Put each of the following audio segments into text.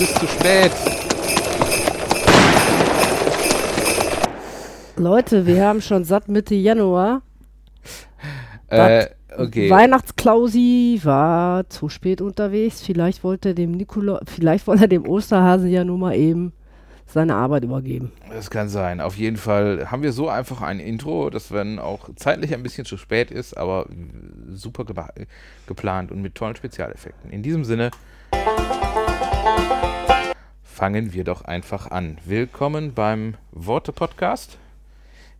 bist zu spät. Leute, wir haben schon satt Mitte Januar. Äh, okay. Weihnachtsklausi war zu spät unterwegs. Vielleicht wollte er dem Nikola, vielleicht wollte er dem Osterhasen ja nur mal eben seine Arbeit übergeben. Das kann sein. Auf jeden Fall haben wir so einfach ein Intro, das wenn auch zeitlich ein bisschen zu spät ist, aber super ge geplant und mit tollen Spezialeffekten. In diesem Sinne fangen wir doch einfach an. Willkommen beim Worte-Podcast.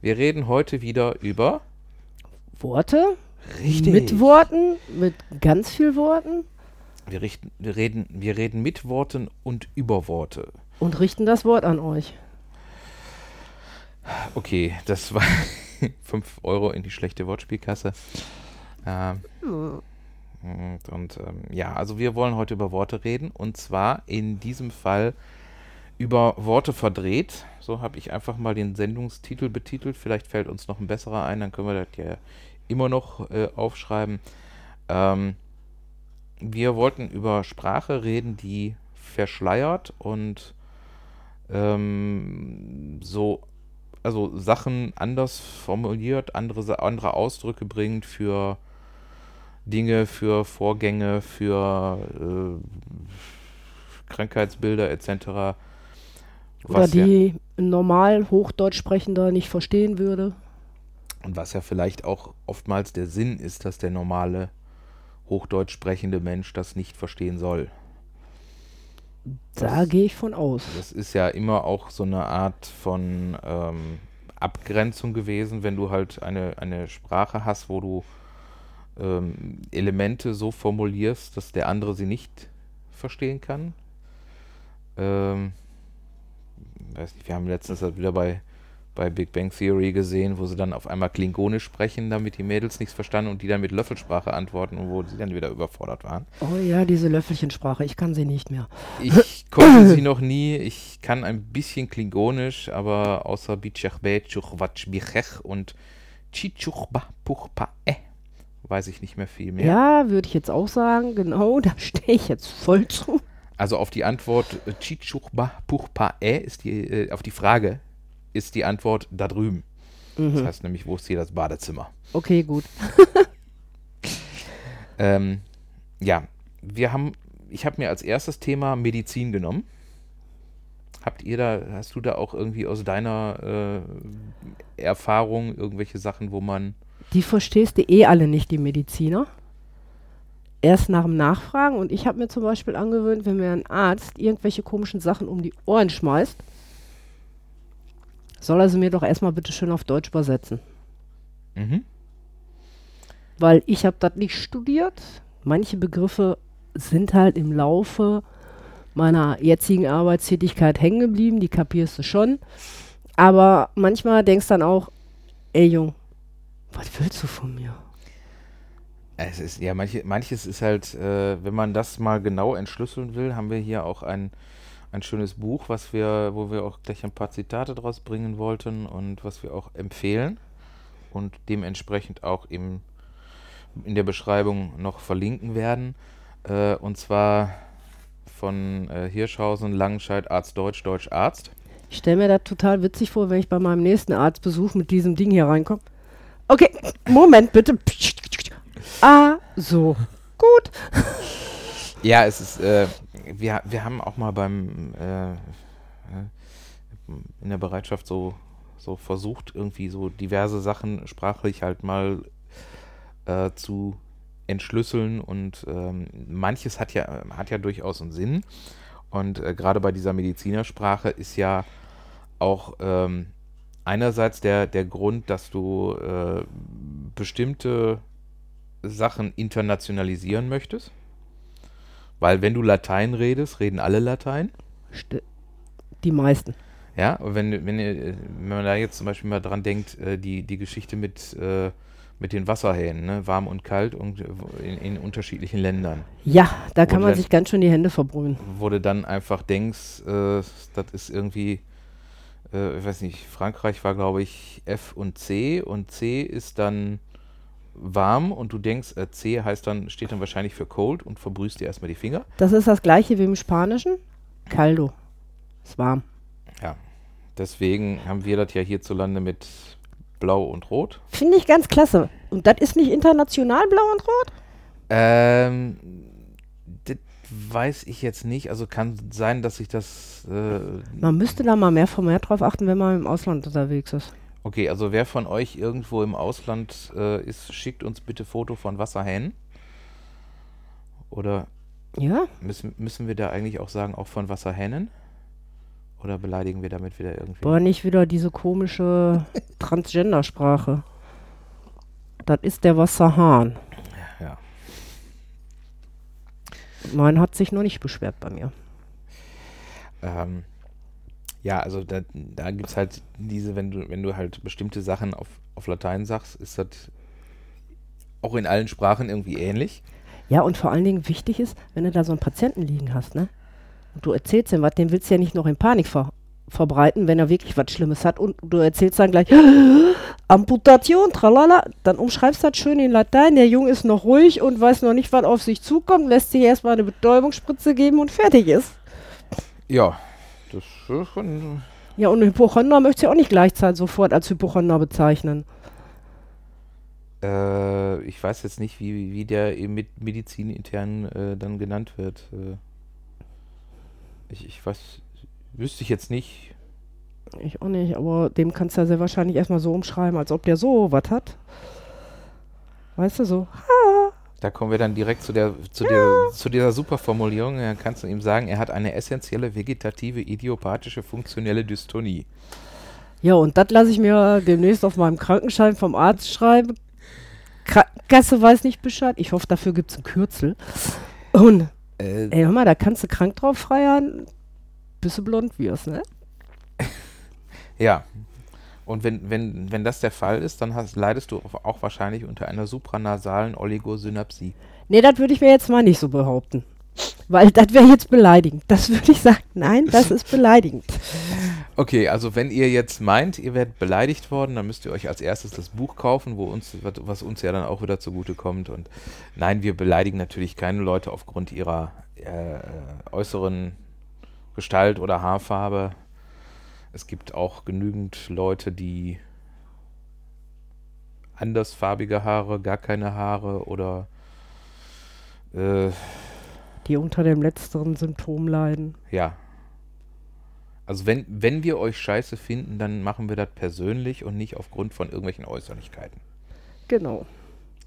Wir reden heute wieder über Worte? Richtig. Mit Worten? Mit ganz viel Worten? Wir, richten, wir, reden, wir reden mit Worten und über Worte. Und richten das Wort an euch. Okay, das war 5 Euro in die schlechte Wortspielkasse. Ähm, und, und ähm, ja, also wir wollen heute über Worte reden und zwar in diesem Fall über Worte verdreht. So habe ich einfach mal den Sendungstitel betitelt. Vielleicht fällt uns noch ein besserer ein, dann können wir das ja immer noch äh, aufschreiben. Ähm, wir wollten über Sprache reden, die verschleiert und ähm, so, also Sachen anders formuliert, andere, andere Ausdrücke bringt für Dinge, für Vorgänge, für äh, Krankheitsbilder etc. Oder Was ja- die ein normal Hochdeutsch sprechender nicht verstehen würde. Und was ja vielleicht auch oftmals der Sinn ist, dass der normale Hochdeutsch sprechende Mensch das nicht verstehen soll. Da gehe ich von aus. Das ist ja immer auch so eine Art von ähm, Abgrenzung gewesen, wenn du halt eine, eine Sprache hast, wo du ähm, Elemente so formulierst, dass der andere sie nicht verstehen kann. Ähm, weiß nicht, wir haben letztens halt wieder bei, bei Big Bang Theory gesehen, wo sie dann auf einmal Klingonisch sprechen, damit die Mädels nichts verstanden und die dann mit Löffelsprache antworten und wo sie dann wieder überfordert waren. Oh ja, diese Löffelchensprache, ich kann sie nicht mehr. Ich konnte sie noch nie. Ich kann ein bisschen Klingonisch, aber außer Bichachbe, Chuchwatschbichech und Chichuchba Puchpa eh weiß ich nicht mehr viel mehr. Ja, würde ich jetzt auch sagen. Genau, da stehe ich jetzt voll zu. Also auf die Antwort äh, Chichuchba Puchpa eh ist die, äh, auf die Frage ist die Antwort da drüben. Das Mhm. heißt nämlich, wo ist hier das Badezimmer? Okay, gut. Ähm, ja, wir haben, ich habe mir als erstes Thema Medizin genommen. Habt ihr da, hast du da auch irgendwie aus deiner äh, Erfahrung irgendwelche Sachen, wo man Die verstehst du eh alle nicht, die Mediziner. Erst nach dem Nachfragen. Und ich habe mir zum Beispiel angewöhnt, wenn mir ein Arzt irgendwelche komischen Sachen um die Ohren schmeißt, soll er sie mir doch erstmal bitte schön auf Deutsch übersetzen. Mhm. Weil ich habe das nicht studiert. Manche Begriffe sind halt im Laufe meiner jetzigen Arbeitstätigkeit hängen geblieben, die kapierst du schon. Aber manchmal denkst dann auch, ey Jung, was willst du von mir? Es ist, ja, manche, manches ist halt, äh, wenn man das mal genau entschlüsseln will, haben wir hier auch ein, ein schönes Buch, was wir, wo wir auch gleich ein paar Zitate draus bringen wollten und was wir auch empfehlen und dementsprechend auch im, in der Beschreibung noch verlinken werden. Äh, und zwar von äh, Hirschhausen, Langenscheid, Arzt Deutsch, Deutsch Arzt. Ich stelle mir das total witzig vor, wenn ich bei meinem nächsten Arztbesuch mit diesem Ding hier reinkomme. Okay, Moment bitte. Ah, so. Gut. Ja, es ist, äh, wir, wir haben auch mal beim, äh, äh, in der Bereitschaft so, so versucht, irgendwie so diverse Sachen sprachlich halt mal äh, zu entschlüsseln und ähm, manches hat ja, hat ja durchaus einen Sinn. Und äh, gerade bei dieser Medizinersprache ist ja auch ähm, einerseits der, der Grund, dass du äh, bestimmte Sachen internationalisieren möchtest. Weil wenn du Latein redest, reden alle Latein. Die meisten. Ja, wenn, wenn, wenn man da jetzt zum Beispiel mal dran denkt, äh, die, die Geschichte mit, äh, mit den Wasserhähnen, ne? warm und kalt und äh, in, in unterschiedlichen Ländern, Ja, da kann man sich ganz schön die Hände verbrühen. wo du dann einfach denkst, das ist irgendwie, ich weiß nicht, Frankreich war glaube ich F und C und C ist dann warm und du denkst, äh, C heißt dann, steht dann wahrscheinlich für cold und verbrühst dir erstmal die Finger. Das ist das gleiche wie im Spanischen. Caldo. Ist warm. Ja. Deswegen haben wir das ja hierzulande mit Blau und Rot. Finde ich ganz klasse. Und das ist nicht international blau und rot? Ähm, das weiß ich jetzt nicht. Also kann sein, dass ich das. Äh, Man müsste da mal mehr vermehrt drauf achten, wenn man im Ausland unterwegs ist. Okay, also wer von euch irgendwo im Ausland äh, ist, schickt uns bitte Foto von Wasserhähnen. Oder Ja? müssen, müssen wir da eigentlich auch sagen, auch von Wasserhähnen? Oder beleidigen wir damit wieder irgendwie? Boah, nicht wieder diese komische Transgender-Sprache. Das ist der Wasserhahn. Ja. Mein hat sich noch nicht beschwert bei mir. Ähm, ja, also da, da gibt es halt diese, wenn du, wenn du halt bestimmte Sachen auf, auf Latein sagst, ist das auch in allen Sprachen irgendwie ähnlich. Ja, und vor allen Dingen wichtig ist, wenn du da so einen Patienten liegen hast, ne? Und du erzählst ihm was, den willst du ja nicht noch in Panik ver verbreiten, wenn er wirklich was Schlimmes hat und du erzählst dann gleich Amputation, tralala, dann umschreibst du das schön in Latein, der Junge ist noch ruhig und weiß noch nicht, was auf sich zukommt, lässt sich erstmal eine Betäubungsspritze geben und fertig ist. Ja, das ist schon. Ja, und Hypochonder möchte ich auch nicht gleichzeitig sofort als Hypochonder bezeichnen. Äh, ich weiß jetzt nicht, wie, wie der eben mit Medizin intern äh, dann genannt wird. Äh, ich, ich weiß, wüsste ich jetzt nicht. Ich auch nicht, aber dem kannst du ja sehr wahrscheinlich erstmal so umschreiben, als ob der so was hat. Weißt du, so. Da kommen wir dann direkt zu, der, zu, der, zu dieser Superformulierung. Dann kannst du ihm sagen, er hat eine essentielle vegetative, idiopathische, funktionelle Dystonie. Ja, und das lasse ich mir demnächst auf meinem Krankenschein vom Arzt schreiben. Krankenkasse weiß nicht Bescheid. Ich hoffe, dafür gibt es ein Kürzel. Und, Äh, ey, hör mal, da kannst du krank drauf feiern, bis du blond wirst, ne? Ja. Und wenn, wenn, wenn das der Fall ist, dann hast, leidest du auch- wahrscheinlich unter einer supranasalen Oligosynapsie. Nee, das würde ich mir jetzt mal nicht so behaupten. Weil das wäre jetzt beleidigend. Das würde ich sagen, nein, das ist beleidigend. Okay, also wenn ihr jetzt meint, ihr werdet beleidigt worden, dann müsst ihr euch als erstes das Buch kaufen, wo uns, was- was uns ja dann auch wieder zugute kommt. Und nein, wir beleidigen natürlich keine Leute aufgrund ihrer äh, äußeren Gestalt oder Haarfarbe. Es gibt auch genügend Leute, die andersfarbige Haare, gar keine Haare oder äh, Die unter dem letzteren Symptom leiden. Ja. Also wenn, wenn wir euch scheiße finden, dann machen wir das persönlich und nicht aufgrund von irgendwelchen Äußerlichkeiten. Genau.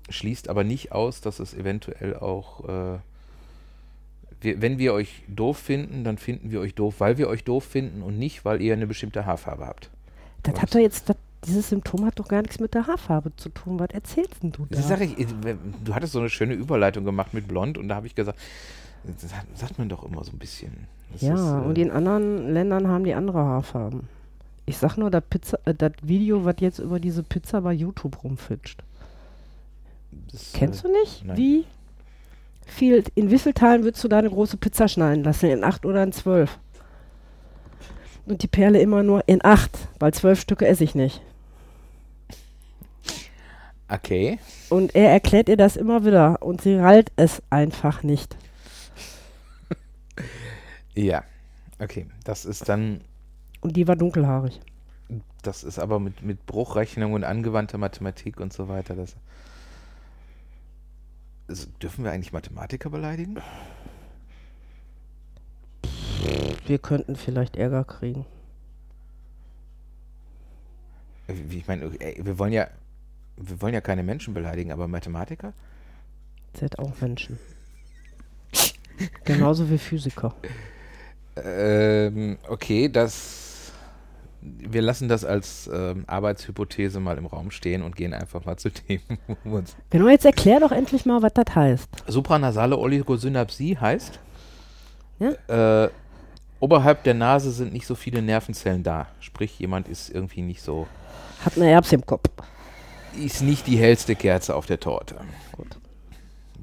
Schließt aber nicht aus, dass es eventuell auch, äh, wir, wenn wir euch doof finden, dann finden wir euch doof, weil wir euch doof finden und nicht, weil ihr eine bestimmte Haarfarbe habt. Das hat doch jetzt, das, dieses Symptom hat doch gar nichts mit der Haarfarbe zu tun. Was erzählst denn du da? Das sag ich, du hattest so eine schöne Überleitung gemacht mit Blond und da habe ich gesagt, das sagt- man doch immer so ein bisschen. Das ja, ist, äh, und in anderen Ländern haben die andere Haarfarben. Ich sag nur, das Pizza, äh, das Video, was jetzt über diese Pizza bei YouTube rumfitscht. das, Kennst äh, du nicht? nein. Wie viel, in wie vielen Teilen würdest du deine große Pizza schneiden lassen? In acht oder in zwölf? Und die Perle immer nur in acht, weil zwölf Stücke esse ich nicht. Okay. Und er erklärt ihr das immer wieder und sie rallt es einfach nicht. Ja. Okay. Das ist dann Und die war dunkelhaarig. Das ist aber mit, mit Bruchrechnung und angewandter Mathematik und so weiter. Das, also, dürfen wir eigentlich Mathematiker beleidigen? Wir könnten vielleicht Ärger kriegen. Äh, ich meine, ey, wir wollen ja, wir wollen ja keine Menschen beleidigen, aber Mathematiker? Seid auch Menschen. Genauso wie Physiker. Ähm, okay, das. Wir lassen das als ähm, Arbeitshypothese mal im Raum stehen und gehen einfach mal zu Themen. wo wir uns- Genau, jetzt erklär doch endlich mal, was das heißt. Supranasale Oligosynapsie heißt, Ja? äh, oberhalb der Nase sind nicht so viele Nervenzellen da. Sprich, jemand ist irgendwie nicht so Hat eine Erbse im Kopf. ist nicht die hellste Kerze auf der Torte. Gut.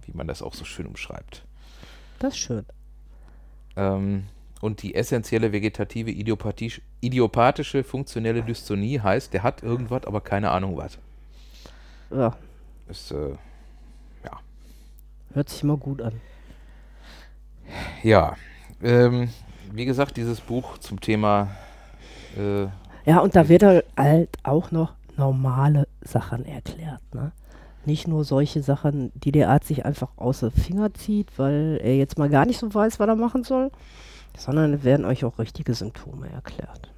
Wie man das auch so schön umschreibt. Das ist schön. Ähm, und die essentielle vegetative idiopathisch- idiopathische funktionelle Dystonie heißt, der hat irgendwas, aber keine Ahnung was. Ja. ist, äh, Hört sich mal gut an. ja. Ähm, wie gesagt, dieses Buch zum Thema äh, Ja, und da wird halt auch noch normale Sachen erklärt, ne? Nicht nur solche Sachen, die der Arzt sich einfach aus den Finger zieht, weil er jetzt mal gar nicht so weiß, was er machen soll, sondern werden euch auch richtige Symptome erklärt.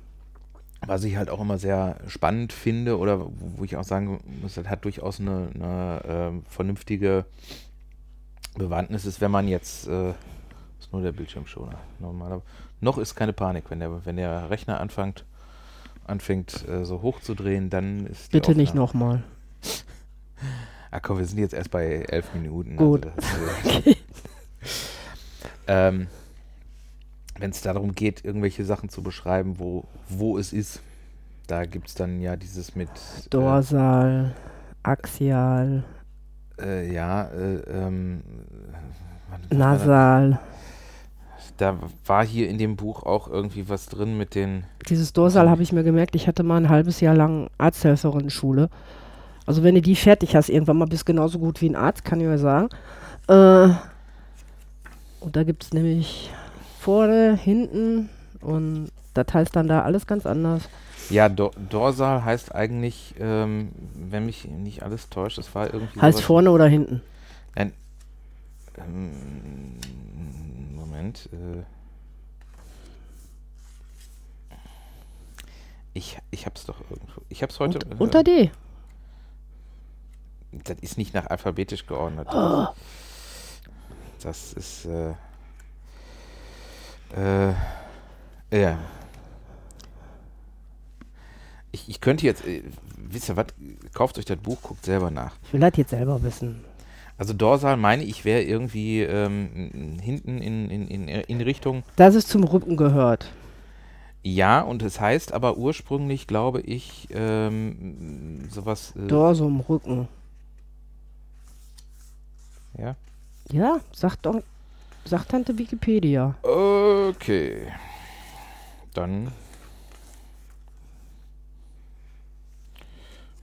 Was ich halt auch immer sehr spannend finde oder wo ich auch sagen muss, das hat durchaus eine, eine ähm, vernünftige Bewandtnis, ist, wenn man jetzt, äh, ist nur der Bildschirmschoner, normaler, noch ist keine Panik, wenn der, wenn der Rechner anfängt, anfängt äh, so hochzudrehen, dann ist die Bitte nicht Aufnahme- nochmal. Ah komm, wir sind jetzt erst bei elf Minuten. Gut. Also äh, ähm, Wenn es darum geht, irgendwelche Sachen zu beschreiben, wo, wo es ist, da gibt es dann ja dieses mit. Dorsal, Axial, Äh, äh, ja, äh, ähm? Nasal. Da war hier in dem Buch auch irgendwie was drin mit den. Dieses Dorsal habe ich mir gemerkt, ich hatte mal ein halbes Jahr lang Arzthelferin-Schule. Also wenn du die fertig hast, irgendwann mal bist du genauso gut wie ein Arzt, kann ich euch sagen. Äh, und da gibt es nämlich vorne, hinten und das heißt dann da alles ganz anders. Ja, Do Dorsal heißt eigentlich, ähm, wenn mich nicht alles täuscht, das war irgendwie. Heißt vorne oder hinten? Ähm, Moment. Äh, ich ich hab's doch irgendwo. Ich hab's heute. Und, unter D. Das ist nicht nach alphabetisch geordnet. Das ist. Äh, äh, ja. Ich, ich könnte jetzt. Äh, wisst ihr was? Kauft euch das Buch, guckt selber nach. Ich will das jetzt selber wissen. Also Dorsal meine ich wäre irgendwie ähm, hinten in, in, in, in Richtung. Dass es zum Rücken gehört. Ja, und es heißt aber ursprünglich, glaube ich, ähm, sowas. Äh, Dorsum, Rücken. ja. Ja, sagt doch, sagt Tante Wikipedia. Okay. Dann.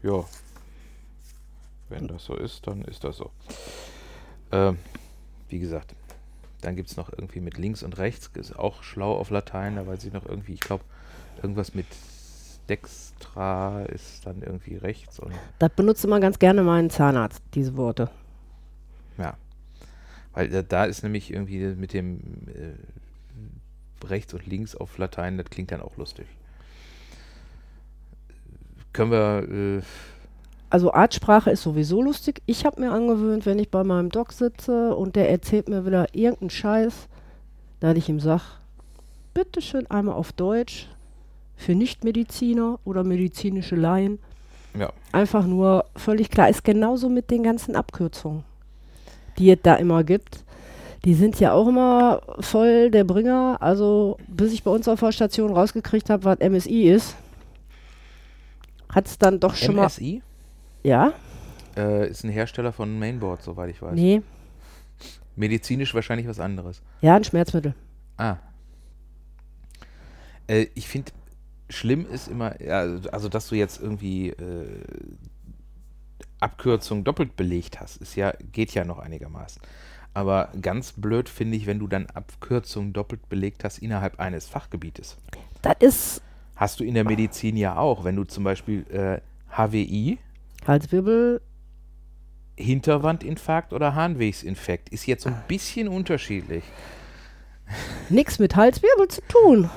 Ja. Wenn das so ist, dann ist das so. Ähm, wie gesagt, dann gibt es noch irgendwie mit links und rechts, ist auch schlau auf Latein, da weiß ich noch irgendwie, ich glaube, irgendwas mit dextra ist dann irgendwie rechts und Das benutzt immer ganz gerne mein Zahnarzt, diese Worte. Ja. Weil da, ist nämlich irgendwie mit dem äh, rechts und links auf Latein, das klingt dann auch lustig. Können wir, äh, Also Artsprache ist sowieso lustig. Ich habe mir angewöhnt, wenn ich bei meinem Doc sitze und der erzählt mir wieder irgendeinen Scheiß, dass ich ihm sage, bitte schön einmal auf Deutsch für Nichtmediziner oder medizinische Laien. ja, Einfach nur völlig klar. Ist genauso mit den ganzen Abkürzungen, die es da immer gibt. Die sind ja auch immer voll der Bringer. Also bis ich bei uns auf der Station rausgekriegt habe, was MSI ist, hat es dann doch schon mal... MSI Ja? äh, ist ein Hersteller von Mainboard, soweit ich weiß. Nee. Medizinisch wahrscheinlich was anderes. Ja, ein Schmerzmittel. Ah. Äh, ich finde, schlimm ist immer, ja, also dass du jetzt irgendwie äh, Abkürzung doppelt belegt hast, ist ja, geht ja noch einigermaßen. Aber ganz blöd finde ich, wenn du dann Abkürzung doppelt belegt hast innerhalb eines Fachgebietes. Das ist Hast du in der Medizin ja auch, wenn du zum Beispiel äh, HWI, Halswirbel. Hinterwandinfarkt oder Harnwegsinfekt, ist jetzt so ein bisschen unterschiedlich. Nix mit Halswirbel zu tun.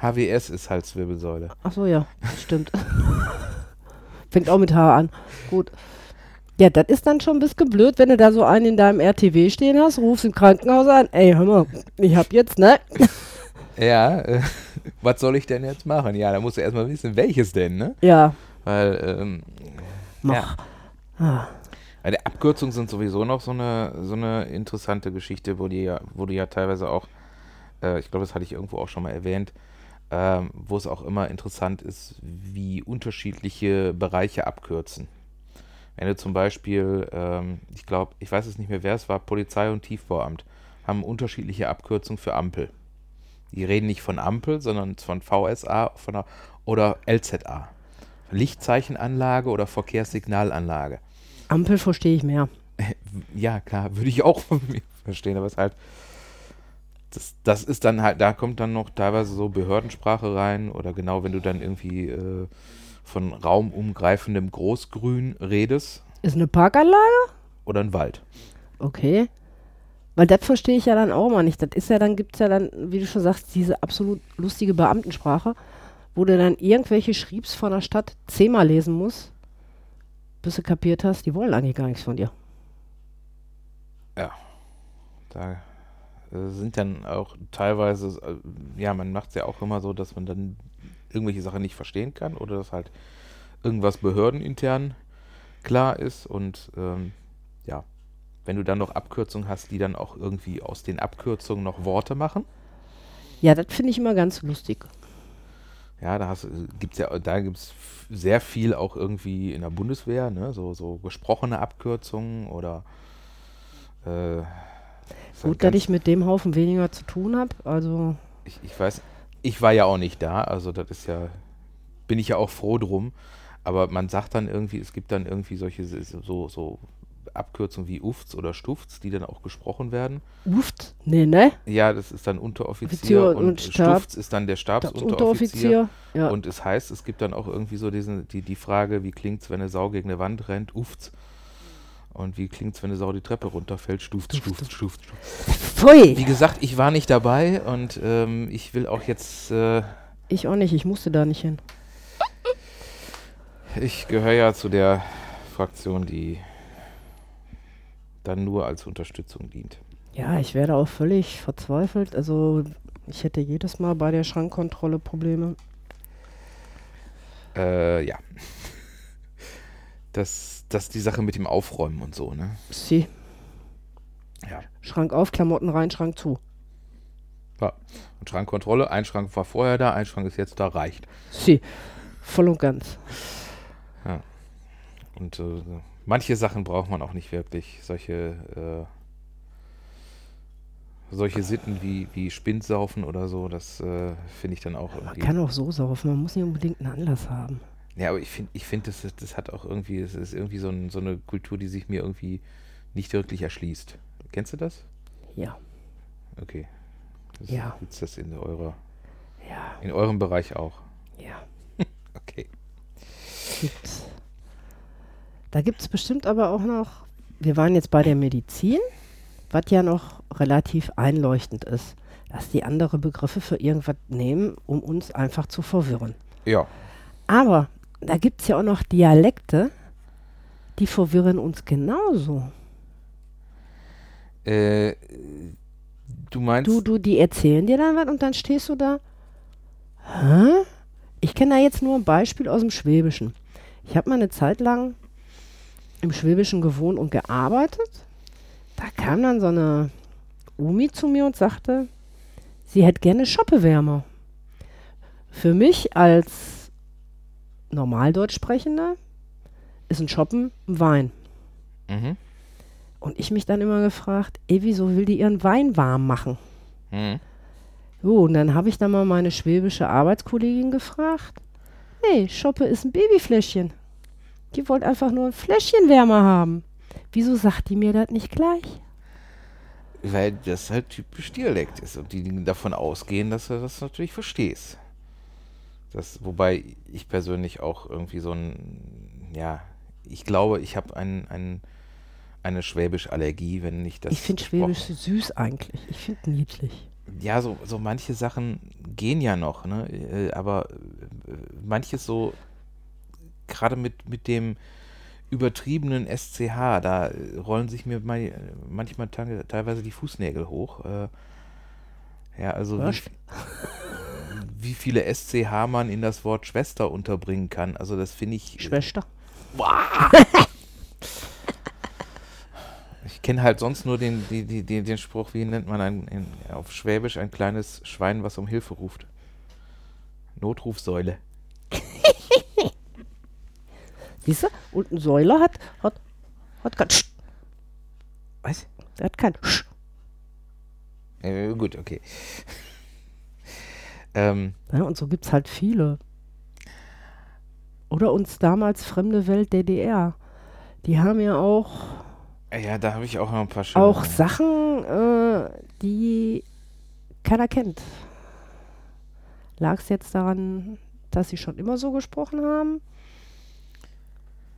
HWS ist Halswirbelsäule. Ach so, ja, stimmt. Fängt auch mit H an. Gut. Ja, das ist dann schon ein bisschen blöd, wenn du da so einen in deinem RTW stehen hast, rufst im Krankenhaus an, ey, hör mal, ich hab jetzt, ne? Ja, äh, was soll ich denn jetzt machen? Ja, da musst du erstmal wissen, welches denn, ne? Ja, Weil, ähm, mach. Ah, Weil die Abkürzungen sind sowieso noch so eine, so eine interessante Geschichte, wo, die ja, wo du ja teilweise auch, äh, ich glaube, das hatte ich irgendwo auch schon mal erwähnt, ähm, wo es auch immer interessant ist, wie unterschiedliche Bereiche abkürzen. Wenn du zum Beispiel, ähm, ich glaube, ich weiß es nicht mehr, wer es war, Polizei und Tiefbauamt, haben unterschiedliche Abkürzungen für Ampel. Die reden nicht von Ampel, sondern von VSA von der, oder LZA. Lichtzeichenanlage oder Verkehrssignalanlage. Ampel verstehe ich mehr. Ja, klar, würde ich auch von mir verstehen, aber es ist halt. Das, das ist dann halt, da kommt dann noch teilweise so Behördensprache rein oder genau, wenn du dann irgendwie äh, von raumumgreifendem Großgrün redest Ist eine Parkanlage? oder ein Wald. Okay. Weil das verstehe ich ja dann auch mal nicht. Das ist ja dann, gibt es ja dann, wie du schon sagst, diese absolut lustige Beamtensprache, wo du dann irgendwelche Schriebs von der Stadt zehnmal lesen musst, bis du kapiert hast, die wollen eigentlich gar nichts von dir. Da äh, sind dann auch teilweise, äh, ja, man macht es ja auch immer so, dass man dann irgendwelche Sachen nicht verstehen kann oder dass halt irgendwas behördenintern klar ist und ähm, ja, wenn du dann noch Abkürzungen hast, die dann auch irgendwie aus den Abkürzungen noch Worte machen, Ja, das finde ich immer ganz lustig. ja, da hast, gibt's ja, da gibt es sehr viel auch irgendwie in der Bundeswehr, ne, so, so gesprochene Abkürzungen oder äh, Gut, dass ich mit dem Haufen weniger zu tun habe. Also, ich, ich weiß, ich war ja auch nicht da, also das ist ja, bin ich ja auch froh drum. Aber man sagt dann irgendwie, es gibt dann irgendwie solche so, so Abkürzungen wie UFTS oder STUFTS, die dann auch gesprochen werden. uft, nee, ne? Ja, das ist dann Unteroffizier Offizier und, und Stab- STUFTS ist dann der Stabsunteroffizier. Unteroffizier. Ja. Und es heißt, es gibt dann auch irgendwie so diesen, die, die Frage, wie klingt's, wenn eine Sau gegen eine Wand rennt? Uft's. Und wie klingt's, wenn eine Sau die Treppe runterfällt? Stuft, stuft, stuft, stuft. Pfui! Wie gesagt, ich war nicht dabei und ähm, ich will auch jetzt, äh, Ich auch nicht, ich musste da nicht hin. ich gehöre ja zu der Fraktion, die dann nur als Unterstützung dient. Ja, ich werde auch völlig verzweifelt. Also, ich hätte jedes Mal bei der Schrankkontrolle Probleme. Äh, ja. Das, das ist die Sache mit dem Aufräumen und so, ne? Sie. Ja. Schrank auf, Klamotten rein, Schrank zu. Und Schrankkontrolle, ein Schrank war vorher da, ein Schrank ist jetzt da, reicht. Sie. Voll und ganz. Und äh, manche Sachen braucht man auch nicht wirklich. Solche, äh, solche Sitten wie, wie Spindsaufen oder so, das äh, finde ich dann auch Man kann auch so saufen, man muss nicht unbedingt einen Anlass haben. Ja, aber ich finde, ich find, das, ist- das hat auch irgendwie, es ist irgendwie so, ein, so eine Kultur, die sich mir irgendwie nicht wirklich erschließt. Kennst du das? Ja. Okay. Das Ja. Ist das in eurer, Ja, in eurem Bereich auch? ja. Okay. Gibt's. Da gibt es bestimmt aber auch noch, wir waren jetzt bei der Medizin, was ja noch relativ einleuchtend ist, dass die andere Begriffe für irgendwas nehmen, um uns einfach zu verwirren. Ja. Aber da gibt es ja auch noch Dialekte, die verwirren uns genauso. Äh, du meinst. Du, du, die erzählen dir dann was und dann stehst du da. Hä? Ich kenne da jetzt nur ein Beispiel aus dem Schwäbischen. Ich habe mal eine Zeit lang im Schwäbischen gewohnt und gearbeitet. Da kam dann so eine Omi zu mir und sagte, sie hätte gerne Schoppewärmer. Für mich als Normaldeutsch sprechender ist ein Schoppen ein Wein. Mhm. Und ich mich dann immer gefragt, ey, wieso will die ihren Wein warm machen? Mhm. So, und dann habe ich dann mal meine schwäbische Arbeitskollegin gefragt. Nee, Schoppe ist ein Babyfläschchen. Die wollte einfach nur ein Fläschchen wärmer haben. Wieso sagt die mir das nicht gleich? Weil das halt typisch Dialekt ist und die davon ausgehen, dass du das natürlich verstehst. Das, wobei ich persönlich auch irgendwie so ein, ja, ich glaube, ich habe ein, ein, eine Schwäbisch-Allergie, wenn ich das. ich finde Schwäbisch süß eigentlich. Ich finde niedlich. Ja, so, so manche Sachen gehen ja noch, ne? Äh, Aber äh, manches so, gerade mit, mit dem übertriebenen SCH, da rollen sich mir manchmal teilweise die Fußnägel hoch. Äh, Ja, also wie, viele SCH man in das Wort Schwester unterbringen kann. Also das finde ich. Schwester. Ich kenne halt sonst nur den, die, die, den, den Spruch, wie nennt man ein, in, auf Schwäbisch ein kleines Schwein, was um Hilfe ruft. Notrufsäule. Siehst du? Und ein Säuler hat, hat, hat kein Sch. Was? Der hat kein Sch. Äh, gut, okay. Ähm, Ja, und so gibt es halt viele. Oder uns damals fremde Welt DDR. Die haben ja auch, Ja, da habe ich auch noch ein paar schöne. auch Sachen, äh, die keiner kennt. Lag es jetzt daran, dass sie schon immer so gesprochen haben?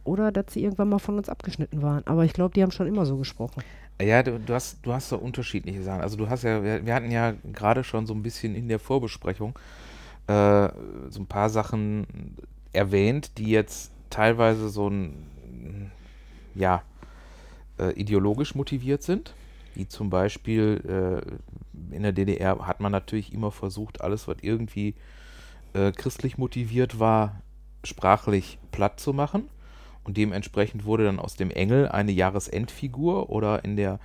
Oder dass sie irgendwann mal von uns abgeschnitten waren? Aber ich glaube, die haben schon immer so gesprochen. Ja, du, du hast, du hast so unterschiedliche Sachen. Also du hast ja, wir, wir hatten ja gerade schon so ein bisschen in der Vorbesprechung äh, so ein paar Sachen erwähnt, die jetzt teilweise so ein, ja, äh, ideologisch motiviert sind. Wie zum Beispiel äh, in der DDR hat man natürlich immer versucht, alles, was irgendwie äh, christlich motiviert war, sprachlich platt zu machen. Und dementsprechend wurde dann aus dem Engel eine Jahresendfigur oder in der,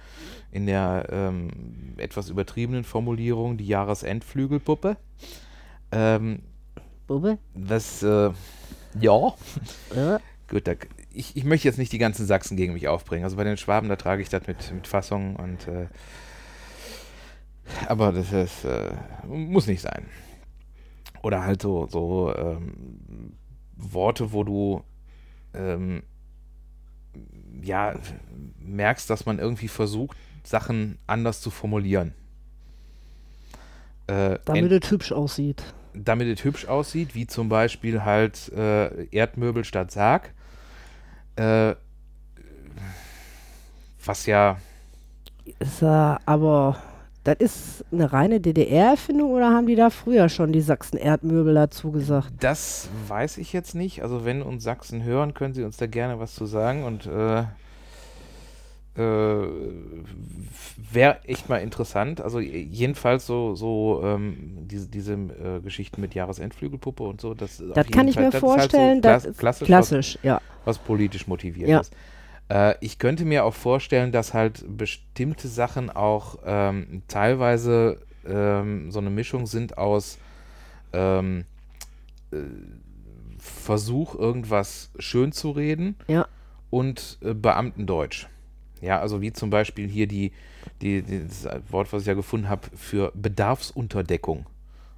in der ähm, etwas übertriebenen Formulierung die Jahresendflügelpuppe. Ähm, Bube? das, äh, ja, Ja. gut, da, ich, ich möchte jetzt nicht die ganzen Sachsen gegen mich aufbringen. Also bei den Schwaben, da trage ich das mit, mit Fassung und, äh, aber das ist, äh, muss nicht sein. Oder halt so, so ähm, Worte, wo du ähm, ja, merkst, dass man irgendwie versucht, Sachen anders zu formulieren. Äh, Damit es hübsch aussieht. damit es hübsch aussieht, wie zum Beispiel halt äh, Erdmöbel statt Sarg. Äh, was ja, Ist, äh, aber das ist eine reine DDR-Erfindung oder haben die da früher schon die Sachsen-Erdmöbel dazu gesagt? das weiß ich jetzt nicht. Also wenn uns Sachsen hören, können sie uns da gerne was zu sagen und äh, äh, wäre echt mal interessant. Also jedenfalls so, so ähm, diese, diese äh, Geschichten mit Jahresendflügelpuppe und so. Das, auf Das jeden kann ich Fall- mir das ist halt vorstellen. so das ist klassisch, klassisch, ja. was, was politisch motiviert Ja. ist. Äh, ich könnte mir auch vorstellen, dass halt bestimmte Sachen auch ähm, teilweise ähm, so eine Mischung sind aus ähm, äh, Versuch, irgendwas schön zu reden Ja. und äh, Beamtendeutsch. Ja, also wie zum Beispiel hier die, die, die das Wort, was ich ja gefunden habe, für Bedarfsunterdeckung.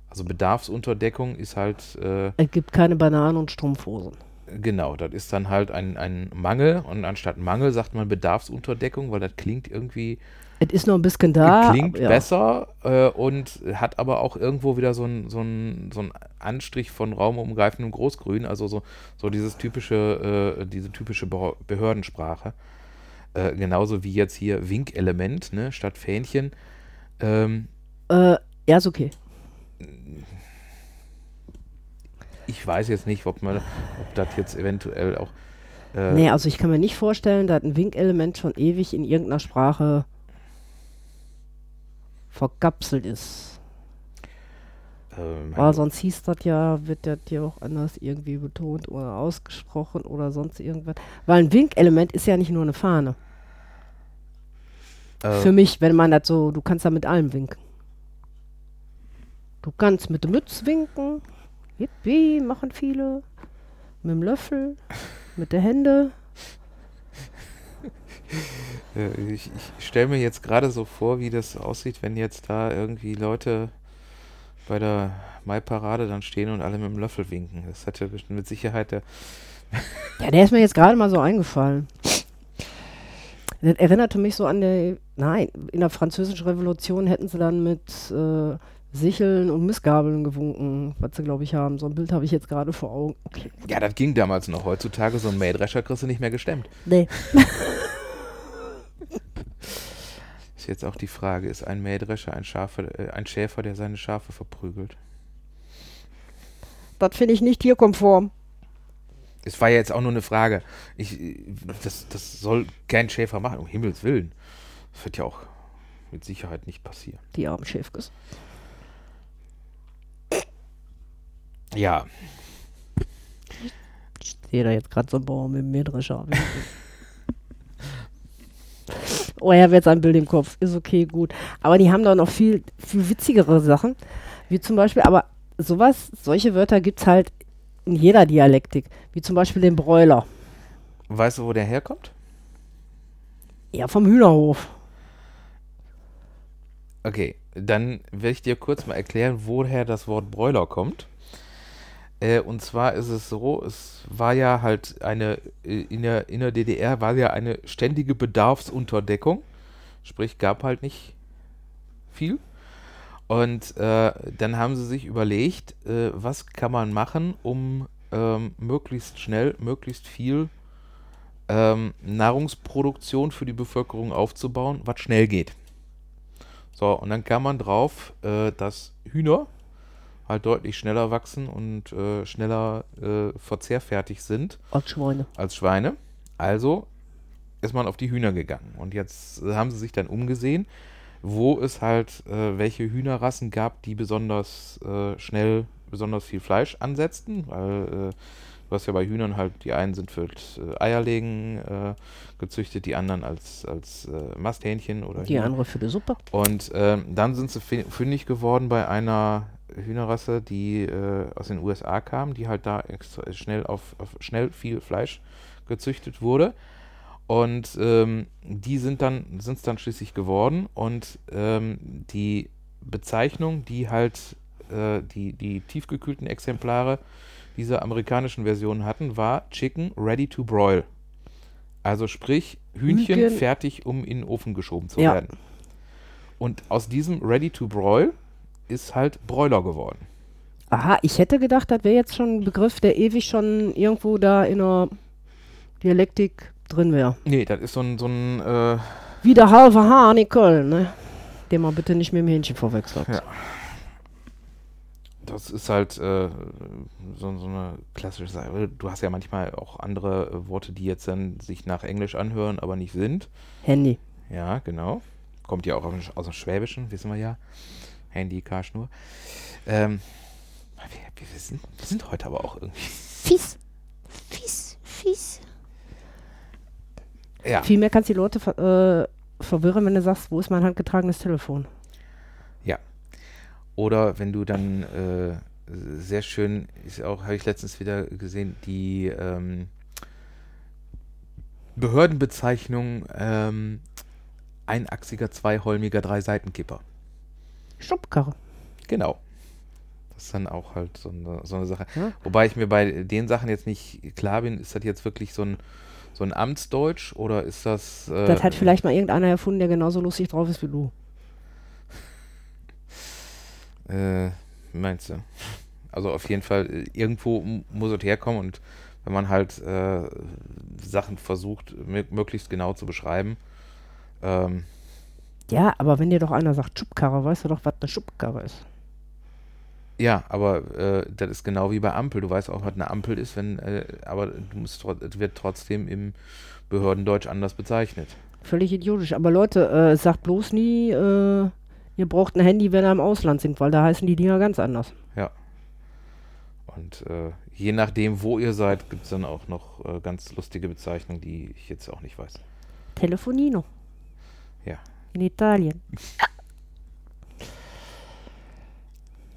Also Bedarfsunterdeckung ist halt äh, Es gibt keine Bananen und Strumpfhosen. Genau, das ist dann halt ein, ein Mangel und anstatt Mangel sagt man Bedarfsunterdeckung, weil das klingt irgendwie, Es ist noch ein bisschen da. klingt ja. besser äh, und hat aber auch irgendwo wieder so einen so ein- so ein Anstrich von raumumgreifendem Großgrün, also so, so dieses typische, äh, diese typische Behör- Behördensprache. Äh, genauso wie jetzt hier Winkelement, ne, statt Fähnchen. Ähm, Äh, ja, ist okay. Ich weiß jetzt nicht, ob man, ob das jetzt eventuell auch äh, Nee, also ich kann mir nicht vorstellen, dass ein Winkelement schon ewig in irgendeiner Sprache verkapselt ist. äh, Weil sonst hieß das ja, wird das ja auch anders irgendwie betont oder ausgesprochen oder sonst irgendwas. Weil ein Winkelement ist ja nicht nur eine Fahne. äh, Für mich, wenn man das so, du kannst da mit allem winken. Du kannst mit der Mütze winken. Yippie, machen viele. Mit dem Löffel, mit der Hände. Ich, ich stelle mir jetzt gerade so vor, wie das aussieht, wenn jetzt da irgendwie Leute bei der Mai-Parade dann stehen und alle mit dem Löffel winken. Das hätte bestimmt mit Sicherheit der. Ja, der ist mir jetzt gerade mal so eingefallen. Das erinnerte mich so an der, nein, in der französischen Revolution hätten sie dann mit äh, Sicheln und Missgabeln gewunken, was sie, glaube ich, haben. So ein Bild habe ich jetzt gerade vor Augen. Okay. Ja, das ging damals noch. Heutzutage so ein Mähdrescher kriegst du nicht mehr gestemmt. Nee. Ist jetzt auch die Frage, ist ein Mähdrescher ein, Schafe, äh, ein Schäfer, der seine Schafe verprügelt? Das finde ich nicht tierkonform. Es war ja jetzt auch nur eine Frage. Ich, das, das soll kein Schäfer machen, um Himmels Willen. Das wird ja auch mit Sicherheit nicht passieren. Die armen Schäfkes. Ja, Ich sehe da jetzt gerade so einen Bauern mit dem Mähdrescher. oh, er hat jetzt ein Bild im Kopf. Ist okay, gut. Aber die haben doch noch viel, viel witzigere Sachen. Wie zum Beispiel, aber sowas, solche Wörter gibt es halt in jeder Dialektik. Wie zum Beispiel den Bräuler. weißt du, wo der herkommt? Ja, vom Hühnerhof. Okay, dann werde ich dir kurz mal erklären, woher das Wort Bräuler kommt. Äh, und zwar ist es so, es war ja halt eine, äh, in der, in der DDR war ja eine ständige Bedarfsunterdeckung. Sprich, gab halt nicht viel. Und äh, dann haben sie sich überlegt, äh, was kann man machen, um ähm, möglichst schnell, möglichst viel ähm, Nahrungsproduktion für die Bevölkerung aufzubauen, was schnell geht. So, und dann kam man drauf, äh, dass Hühner halt deutlich schneller wachsen und äh, schneller äh, verzehrfertig sind. Als Schweine. Als Schweine. Also ist man auf die Hühner gegangen. Und jetzt haben sie sich dann umgesehen, wo es halt äh, welche Hühnerrassen gab, die besonders äh, schnell besonders viel Fleisch ansetzten, weil äh, du hast ja bei Hühnern halt, die einen sind für äh, Eierlegen äh, gezüchtet, die anderen als, als äh, Masthähnchen oder Die Hühner. andere für die Suppe. Und ähm, dann sind sie fündig geworden bei einer Hühnerrasse, die äh, aus den USA kam, die halt da schnell auf, auf schnell viel Fleisch gezüchtet wurde. Und ähm, die sind dann sind es dann schließlich geworden. Und ähm, die Bezeichnung, die halt äh, die, die tiefgekühlten Exemplare dieser amerikanischen Version hatten, war Chicken Ready to Broil. Also sprich, Hühnchen Hühnchen. fertig, um in den Ofen geschoben zu Ja. werden. Und aus diesem Ready to Broil ist halt Broiler geworden. Aha, ich hätte gedacht, das wäre jetzt schon ein Begriff, der ewig schon irgendwo da in der Dialektik drin wäre. Nee, das ist so ein, so ein äh, Wie der halbe Hahn in Köln, ne? Den man bitte nicht mit dem Hähnchen verwechselt. Ja. das ist halt äh, so, so eine klassische Sache. Du hast ja manchmal auch andere äh, Worte, die jetzt dann sich nach Englisch anhören, aber nicht sind. Handy. Ja, genau. Kommt ja auch aus dem- aus dem Schwäbischen, wissen wir ja. Handy, Karschnur. Ähm, wir, wir, sind, wir sind heute aber auch irgendwie. Fies. Fies. Fies. Ja, Viel mehr kannst du die Leute ver äh, verwirren, wenn du sagst, wo ist mein handgetragenes Telefon? Oder wenn du dann äh, sehr schön, ist auch, habe ich letztens wieder gesehen, die ähm, Behördenbezeichnung ähm, einachsiger, zweiholmiger, dreiseitenkipper. Schubkarre. Genau. Das ist dann auch halt so eine, so eine Sache. Ja. Wobei ich mir bei den Sachen jetzt nicht klar bin, ist das jetzt wirklich so ein, so ein Amtsdeutsch oder ist das. Äh, Das hat vielleicht mal irgendeiner erfunden, der genauso lustig drauf ist wie du. Äh, meinst du? Also auf jeden Fall, äh, irgendwo muss es herkommen und wenn man halt äh, Sachen versucht, mö- möglichst genau zu beschreiben, ähm, Ja, aber wenn dir doch einer sagt Schubkarre, weißt du doch, was eine Schubkarre ist. ja, aber äh, das ist genau wie bei Ampel. Du weißt auch, was eine Ampel ist, wenn, äh, aber du musst, wird trotzdem im Behördendeutsch anders bezeichnet. Völlig idiotisch. Aber Leute, äh, sagt bloß nie, äh, ihr braucht ein Handy, wenn ihr im Ausland sind, weil da heißen die Dinger ganz anders. Und äh, je nachdem, wo ihr seid, gibt es dann auch noch äh, ganz lustige Bezeichnungen, die ich jetzt auch nicht weiß. Telefonino. Ja. In Italien.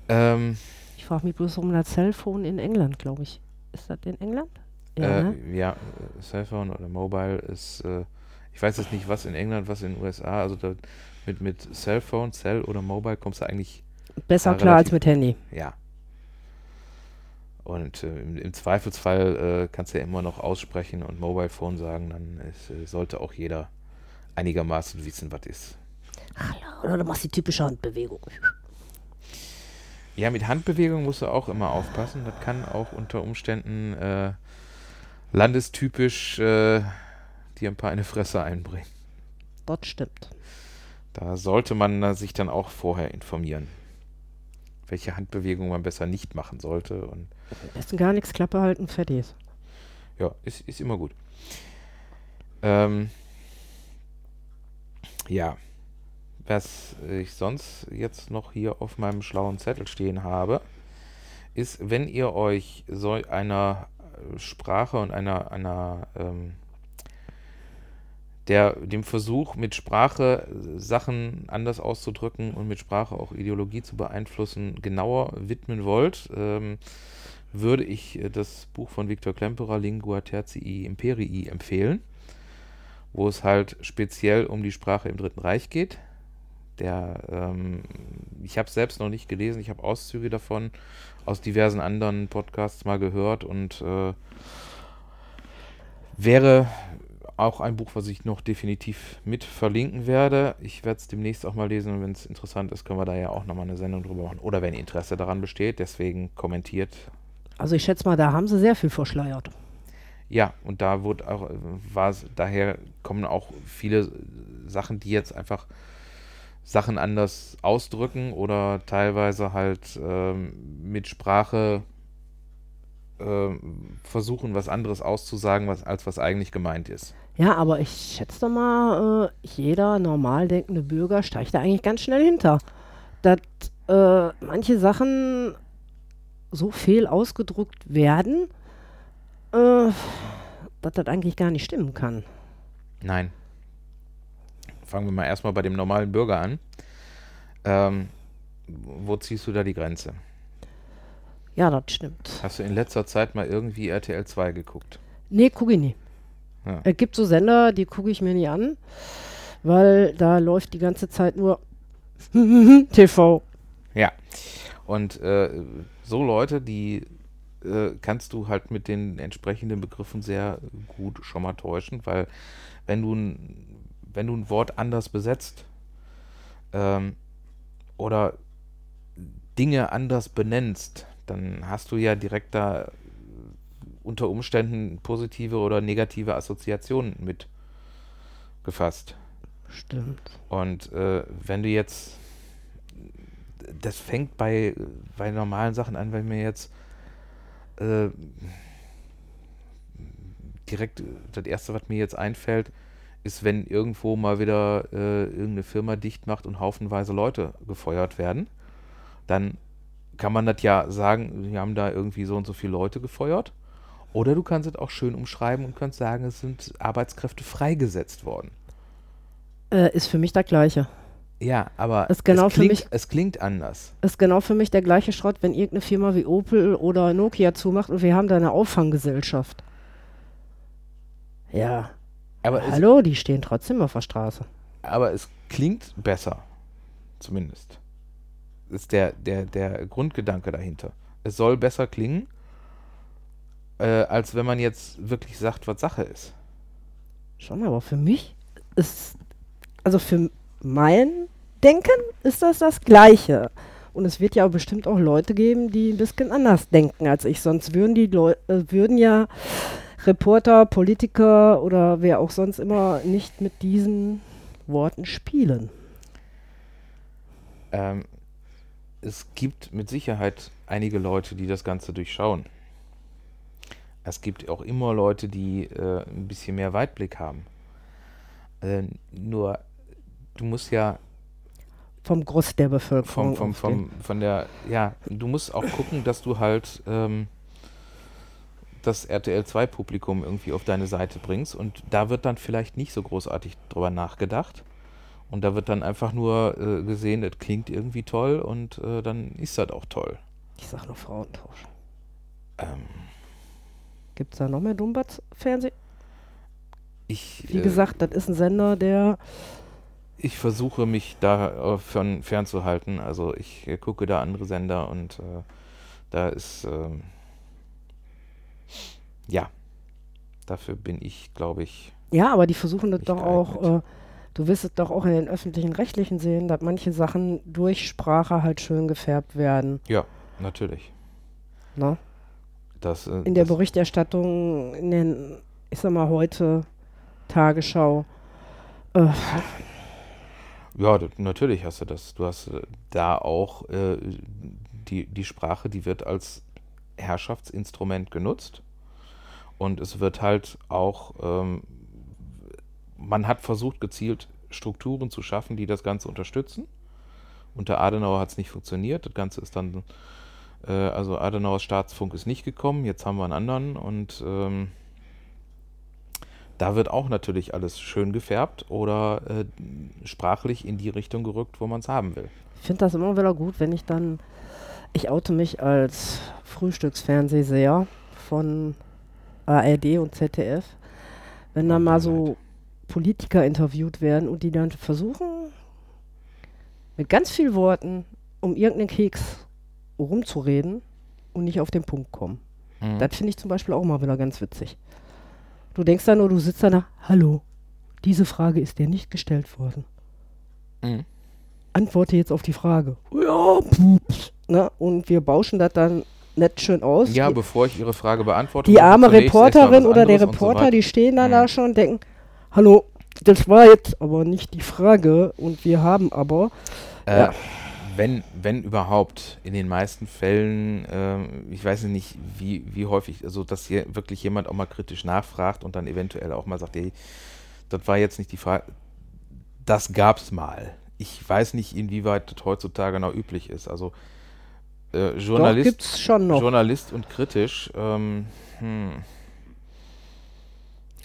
Ähm, Ich frage mich bloß um das Cellphone in England, glaube ich. Ist das in England? Ja, äh, ne? ja, Cellphone oder Mobile ist, äh, ich weiß jetzt nicht, was in England, was in den USA, also da, mit, mit Cellphone, Cell oder Mobile kommst du eigentlich, Besser klar als mit Handy. ja. Und äh, im, im Zweifelsfall äh, kannst du ja immer noch aussprechen und Mobile Phone sagen, dann ist, sollte auch jeder einigermaßen wissen, was ist. Oder du machst die typische Handbewegung. Ja, mit Handbewegung musst du auch immer aufpassen. Das kann auch unter Umständen äh, landestypisch äh, dir ein paar in die Fresse einbringen. Das stimmt. Da sollte man äh, sich dann auch vorher informieren, welche Handbewegung man besser nicht machen sollte. Und Am besten gar nichts, Klappe halten, fertig ist. ja, ist, ist immer gut. Ähm, ja, was ich sonst jetzt noch hier auf meinem schlauen Zettel stehen habe, ist, wenn ihr euch so einer Sprache und einer, einer ähm, der dem Versuch, mit Sprache Sachen anders auszudrücken und mit Sprache auch Ideologie zu beeinflussen, genauer widmen wollt, ähm, würde ich äh, das Buch von Viktor Klemperer, Lingua Tertii Imperii, empfehlen, wo es halt speziell um die Sprache im Dritten Reich geht. Der, ähm, ich habe es selbst noch nicht gelesen, ich habe Auszüge davon aus diversen anderen Podcasts mal gehört und äh, wäre auch ein Buch, was ich noch definitiv mit verlinken werde. Ich werde es demnächst auch mal lesen und wenn es interessant ist, können wir da ja auch nochmal eine Sendung drüber machen. Oder wenn Interesse daran besteht, deswegen kommentiert. Also ich schätze mal, da haben sie sehr viel verschleiert. Ja, und da wurde auch, war daher kommen auch viele Sachen, die jetzt einfach Sachen anders ausdrücken oder teilweise halt ähm, mit Sprache äh, versuchen, was anderes auszusagen, was, als was eigentlich gemeint ist. Ja, aber ich schätze mal, äh, jeder normal denkende Bürger steigt da eigentlich ganz schnell hinter. Dass äh, manche Sachen so fehl ausgedruckt werden, äh, dass das eigentlich gar nicht stimmen kann. Nein. Fangen wir mal erstmal bei dem normalen Bürger an. Ähm, wo ziehst du da die Grenze? Ja, das stimmt. Hast du in letzter Zeit mal irgendwie RTL 2 geguckt? Nee, gucke ich nie. Ja. Es gibt so Sender, die gucke ich mir nie an, weil da läuft die ganze Zeit nur TV. Ja. Und äh, so Leute, die äh, kannst du halt mit den entsprechenden Begriffen sehr gut schon mal täuschen, weil wenn du ein, wenn du ein Wort anders besetzt ähm, oder Dinge anders benennst, dann hast du ja direkt da unter Umständen positive oder negative Assoziationen mit gefasst. Stimmt. Und äh, wenn du jetzt, das fängt bei, bei normalen Sachen an, wenn mir jetzt äh, direkt das erste, was mir jetzt einfällt, ist, wenn irgendwo mal wieder äh, irgendeine Firma dicht macht und haufenweise Leute gefeuert werden, dann kann man das ja sagen, wir haben da irgendwie so und so viele Leute gefeuert. Oder du kannst es auch schön umschreiben und kannst sagen, es sind Arbeitskräfte freigesetzt worden. Äh, ist für mich das Gleiche. Ja, aber genau es, klingt, mich, es klingt anders. Ist genau für mich der gleiche Schrott, wenn irgendeine Firma wie Opel oder Nokia zumacht und wir haben da eine Auffanggesellschaft. Ja. Aber Hallo, die stehen trotzdem auf der Straße. Aber es klingt besser. Zumindest. Das ist der, der, der Grundgedanke dahinter. Es soll besser klingen äh, als wenn man jetzt wirklich sagt, was Sache ist. Schon, aber für mich ist, also für mein Denken ist das das Gleiche. Und es wird ja bestimmt auch Leute geben, die ein bisschen anders denken als ich. Sonst würden die Leu äh, würden ja Reporter, Politiker oder wer auch sonst immer nicht mit diesen Worten spielen. Ähm, es gibt mit Sicherheit einige Leute, die das Ganze durchschauen es gibt auch immer Leute, die äh, ein bisschen mehr Weitblick haben. Äh, nur, du musst ja. Vom Groß der Bevölkerung. Vom, vom, vom, von der, ja, du musst auch gucken, dass du halt ähm, das RTL 2 Publikum irgendwie auf deine Seite bringst und da wird dann vielleicht nicht so großartig drüber nachgedacht. Und da wird dann einfach nur äh, gesehen, es klingt irgendwie toll und äh, dann ist das auch toll. Ich sag nur Frauentausch. Ähm, Gibt es da noch mehr Dumbatz-Fernsehen? Ich, Wie äh, gesagt, das ist ein Sender, der. Ich versuche mich da von fernzuhalten. Also ich äh, gucke da andere Sender und äh, da ist ähm, ja dafür bin ich, glaube ich. Ja, aber die versuchen das doch auch. Äh, du wirst es doch auch in den öffentlichen Rechtlichen sehen, dass manche Sachen durch Sprache halt schön gefärbt werden. Ja, natürlich. Na? Das, äh, in der Berichterstattung, in den, ich sag mal, heute Tagesschau. Äh. Ja, natürlich hast du das. Du hast äh, da auch äh, die, die Sprache, die wird als Herrschaftsinstrument genutzt. Und es wird halt auch, ähm, man hat versucht, gezielt Strukturen zu schaffen, die das Ganze unterstützen. Unter Adenauer hat es nicht funktioniert. Das Ganze ist dann äh, also Adenauers Staatsfunk ist nicht gekommen, jetzt haben wir einen anderen und ähm, da wird auch natürlich alles schön gefärbt oder äh, sprachlich in die Richtung gerückt, wo man es haben will. Ich finde das immer wieder gut, wenn ich dann, ich oute mich als Frühstücksfernsehseher von ARD und ZDF, wenn dann mal so Politiker interviewt werden und die dann versuchen, mit ganz vielen Worten um irgendeinen Keks rumzureden und nicht auf den Punkt kommen. Mhm. Das finde ich zum Beispiel auch mal wieder ganz witzig. Du denkst dann nur, du sitzt da, hallo, diese Frage ist dir nicht gestellt worden. Mhm. Antworte jetzt auf die Frage. Ja, pups. Ne? Und wir bauschen das dann nett schön aus. Ja, die, bevor ich Ihre Frage beantworte. die arme Reporterin oder der so Reporter, weiter. die stehen dann Mhm. da schon und denken, hallo, das war jetzt aber nicht die Frage und wir haben aber, Äh, Ja. Wenn, wenn überhaupt, in den meisten Fällen, ähm, ich weiß nicht, wie, wie häufig, also dass hier wirklich jemand auch mal kritisch nachfragt und dann eventuell auch mal sagt, ey, das war jetzt nicht die Frage, das gab's mal. Ich weiß nicht, inwieweit das heutzutage noch üblich ist. Also äh, doch, Journalist, noch. Journalist und kritisch, ähm, hm,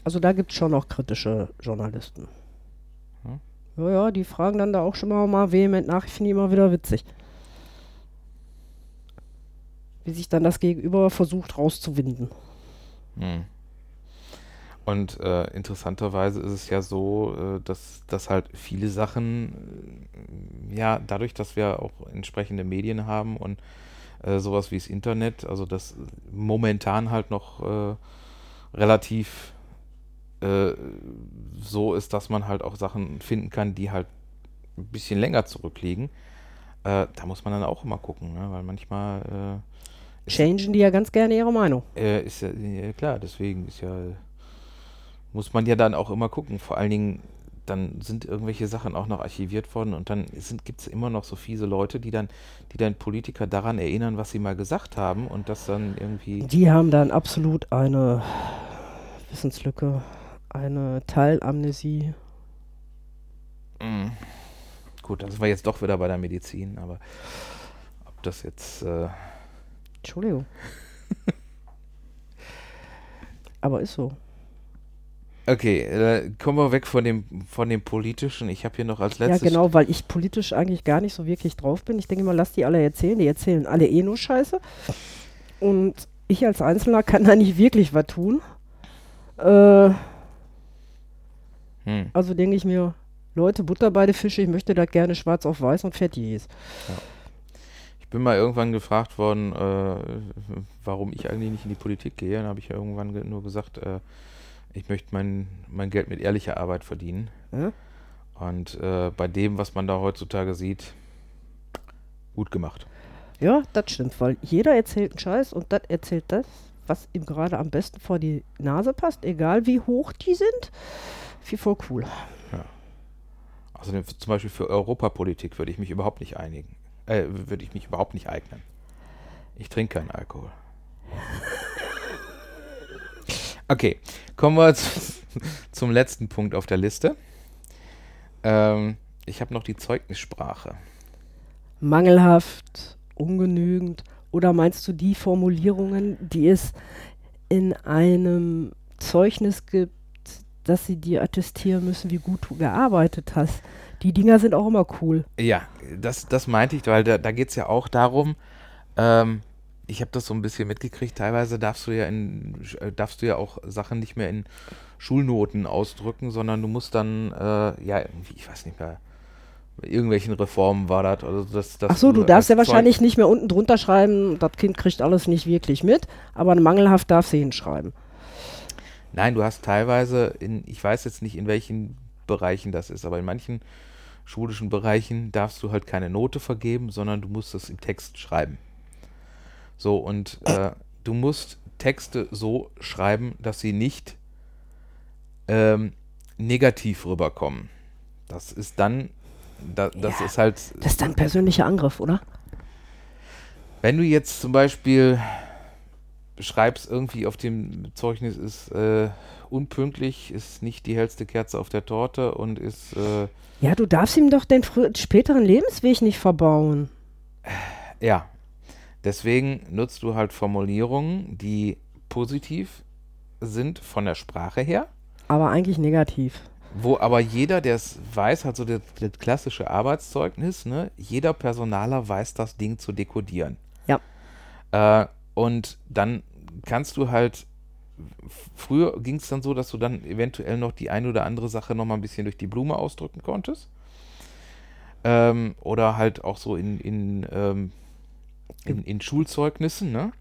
Also da gibt es schon noch kritische Journalisten. Hm. Ja, ja, die fragen dann da auch schon mal, mal vehement nach. Ich finde die immer wieder witzig. Wie sich dann das Gegenüber versucht rauszuwinden. Hm. Und äh, interessanterweise ist es ja so, äh, dass, dass halt viele Sachen, äh, ja, dadurch, dass wir auch entsprechende Medien haben und äh, sowas wie das Internet, also das momentan halt noch äh, relativ äh, so ist, dass man halt auch Sachen finden kann, die halt ein bisschen länger zurückliegen. Äh, da muss man dann auch immer gucken, ne? weil manchmal äh, Changen die ja ganz gerne ihre Meinung. äh, ist ja, ja klar, deswegen ist ja, muss man ja dann auch immer gucken. Vor allen Dingen, dann sind irgendwelche Sachen auch noch archiviert worden und dann gibt es immer noch so fiese Leute, die dann, die dann Politiker daran erinnern, was sie mal gesagt haben und das dann irgendwie. Die haben dann absolut eine Wissenslücke, eine Teilamnesie. Mm. Gut, das war jetzt doch wieder bei der Medizin, aber ob das jetzt. Äh, Entschuldigung. Aber ist so. okay, äh, kommen wir weg von dem, von dem Politischen. Ich habe hier noch als Ja, letztes. genau, weil ich politisch eigentlich gar nicht so wirklich drauf bin. Ich denke immer, lass die alle erzählen. Die erzählen alle eh nur Scheiße. Und ich als Einzelner kann da nicht wirklich was tun. Äh, Hm. also denke ich mir, Leute, Butter bei den Fische, ich möchte das gerne schwarz auf weiß und fertig ist. Ich bin mal irgendwann gefragt worden, äh, warum ich eigentlich nicht in die Politik gehe. Dann habe ich ja irgendwann ge nur gesagt, äh, ich möchte mein, mein Geld mit ehrlicher Arbeit verdienen. Ja? Und äh, bei dem, was man da heutzutage sieht, gut gemacht. Ja, das stimmt, weil jeder erzählt einen Scheiß und das erzählt das, was ihm gerade am besten vor die Nase passt, egal wie hoch die sind. Wie voll cool. Also zum Beispiel für Europapolitik würde ich mich überhaupt nicht einigen. Äh, würde ich mich überhaupt nicht eignen. Ich trinke keinen Alkohol. Okay, kommen wir zu, zum letzten Punkt auf der Liste. Ähm, ich habe noch die Zeugnissprache. Mangelhaft, ungenügend. Oder meinst du die Formulierungen, die es in einem Zeugnis gibt, dass sie dir attestieren müssen, wie gut du gearbeitet hast? Die Dinger sind auch immer cool. Ja, das, das meinte ich, weil da, da geht es ja auch darum, ähm, ich habe das so ein bisschen mitgekriegt, teilweise darfst du ja in äh, darfst du ja auch Sachen nicht mehr in Schulnoten ausdrücken, sondern du musst dann, äh, ja, irgendwie, ich weiß nicht mehr, bei irgendwelchen Reformen war das. Also das, das Ach so, du darfst ja wahrscheinlich nicht mehr unten drunter schreiben, das Kind kriegt alles nicht wirklich mit, aber mangelhaft darfst du hinschreiben. Nein, du hast teilweise in, ich weiß jetzt nicht in welchen Bereichen das ist, aber in manchen schulischen Bereichen darfst du halt keine Note vergeben, sondern du musst es im Text schreiben. So, und äh, du musst Texte so schreiben, dass sie nicht ähm, negativ rüberkommen. Das ist dann, da, das Ja, ist halt, Das ist dann persönlicher Angriff, oder? wenn du jetzt zum Beispiel schreibst, irgendwie auf dem Zeugnis ist äh, unpünktlich, ist nicht die hellste Kerze auf der Torte und ist, äh, Ja, du darfst ihm doch den späteren Lebensweg nicht verbauen. ja, deswegen nutzt du halt Formulierungen, die positiv sind von der Sprache her, Aber eigentlich negativ. wo aber jeder, der es weiß, hat so das, das klassische Arbeitszeugnis, ne? jeder Personaler weiß das Ding zu dekodieren. Ja. Äh, und dann kannst du halt, früher ging es dann so, dass du dann eventuell noch die ein oder andere Sache noch mal ein bisschen durch die Blume ausdrücken konntest. Ähm, oder halt auch so in, in ähm, in, in Schulzeugnissen, ne?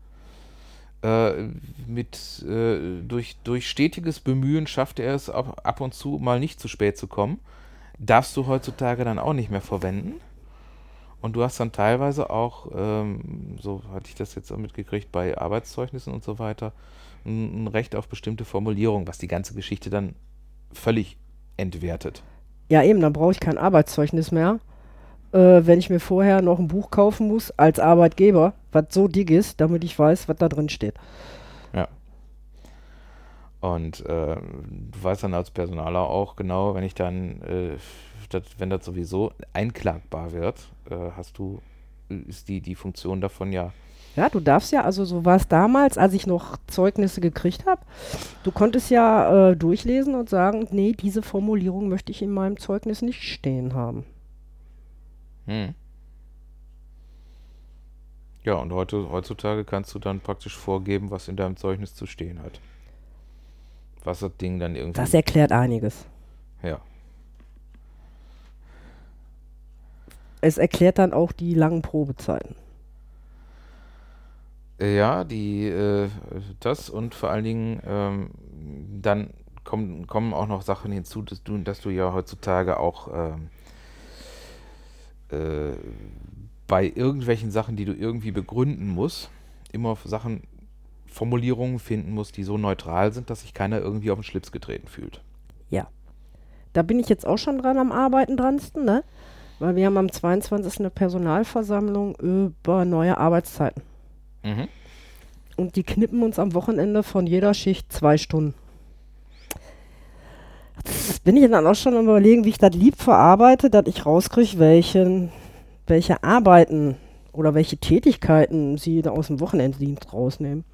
Äh, mit, äh, durch, durch stetiges Bemühen schafft er es ab und zu mal nicht zu spät zu kommen. Darfst du heutzutage dann auch nicht mehr verwenden. Und du hast dann teilweise auch, ähm, so hatte ich das jetzt auch mitgekriegt, bei Arbeitszeugnissen und so weiter, ein, ein Recht auf bestimmte Formulierung, was die ganze Geschichte dann völlig entwertet. Ja, eben, dann brauche ich kein Arbeitszeugnis mehr. Äh, wenn ich mir vorher noch ein Buch kaufen muss als Arbeitgeber, was so dick ist, damit ich weiß, was da drin steht. Ja. Und äh, du weißt dann als Personaler auch genau, wenn ich dann, äh, das, wenn das sowieso einklagbar wird, äh, hast du, ist die, die Funktion davon ja. Ja, du darfst ja, also so war es damals, als ich noch Zeugnisse gekriegt habe. Du konntest ja äh, durchlesen und sagen, nee, diese Formulierung möchte ich in meinem Zeugnis nicht stehen haben. Hm. Ja, und heute, heutzutage kannst du dann praktisch vorgeben, was in deinem Zeugnis zu stehen hat. Was das Ding dann irgendwie. Das erklärt einiges. Ja. Es erklärt dann auch die langen Probezeiten. Ja, die, äh, das und vor allen Dingen ähm, dann kommen, kommen auch noch Sachen hinzu, dass du, dass du ja heutzutage auch ähm, äh, bei irgendwelchen Sachen, die du irgendwie begründen musst, immer Sachen, Formulierungen finden musst, die so neutral sind, dass sich keiner irgendwie auf den Schlips getreten fühlt. Ja. Da bin ich jetzt auch schon dran am Arbeiten dransten, ne? Weil wir haben am 22. eine Personalversammlung über neue Arbeitszeiten. Mhm. Und die knippen uns am Wochenende von jeder Schicht zwei Stunden. Das bin ich dann auch schon am überlegen, wie ich das lieb verarbeite, dass ich rauskriege, welchen, welche Arbeiten oder welche Tätigkeiten sie da aus dem Wochenenddienst rausnehmen,